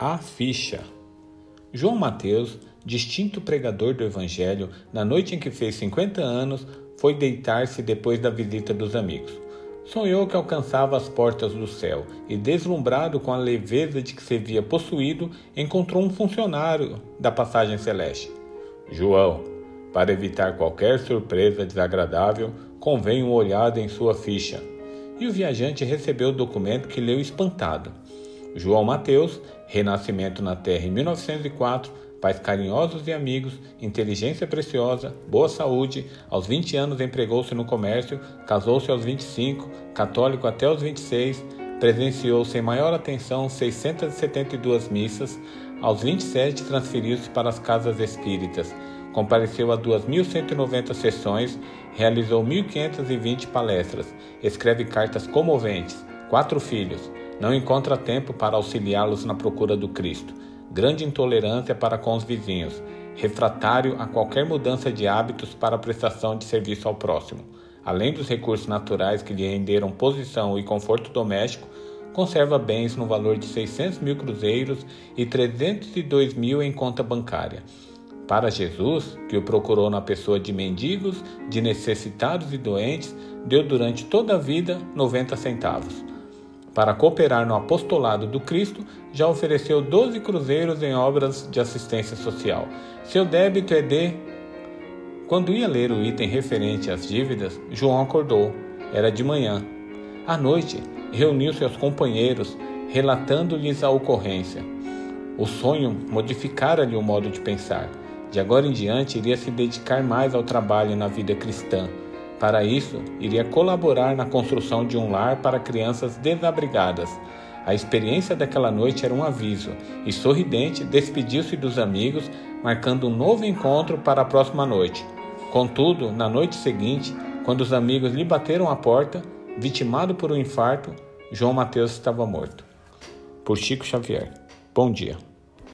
A ficha. João Mateus, distinto pregador do Evangelho, na noite em que fez 50 anos, foi deitar-se depois da visita dos amigos. Sonhou que alcançava as portas do céu e, deslumbrado com a leveza de que se via possuído, encontrou um funcionário da passagem celeste. João, para evitar qualquer surpresa desagradável, convém uma olhada em sua ficha. E o viajante recebeu o documento que leu espantado. João Mateus, Renascimento na Terra em 1904, pais carinhosos e amigos, inteligência preciosa, boa saúde, aos 20 anos empregou-se no comércio, casou-se aos 25, católico até os 26, presenciou sem maior atenção 672 missas, aos 27 transferiu-se para as casas espíritas, compareceu a 2.190 sessões, realizou 1.520 palestras, escreve cartas comoventes, quatro filhos, não encontra tempo para auxiliá-los na procura do Cristo. Grande intolerância para com os vizinhos. Refratário a qualquer mudança de hábitos para a prestação de serviço ao próximo. Além dos recursos naturais que lhe renderam posição e conforto doméstico, conserva bens no valor de 600 mil cruzeiros e 302 mil em conta bancária. Para Jesus, que o procurou na pessoa de mendigos, de necessitados e doentes, deu durante toda a vida 90 centavos. Para cooperar no apostolado do Cristo, já ofereceu 12 cruzeiros em obras de assistência social. Seu débito é de. Quando ia ler o item referente às dívidas, João acordou. Era de manhã. À noite, reuniu seus companheiros, relatando-lhes a ocorrência. O sonho modificara-lhe o modo de pensar. De agora em diante, iria se dedicar mais ao trabalho na vida cristã para isso, iria colaborar na construção de um lar para crianças desabrigadas. A experiência daquela noite era um aviso, e sorridente despediu-se dos amigos, marcando um novo encontro para a próxima noite. Contudo, na noite seguinte, quando os amigos lhe bateram à porta, vitimado por um infarto, João Mateus estava morto. Por Chico Xavier. Bom dia.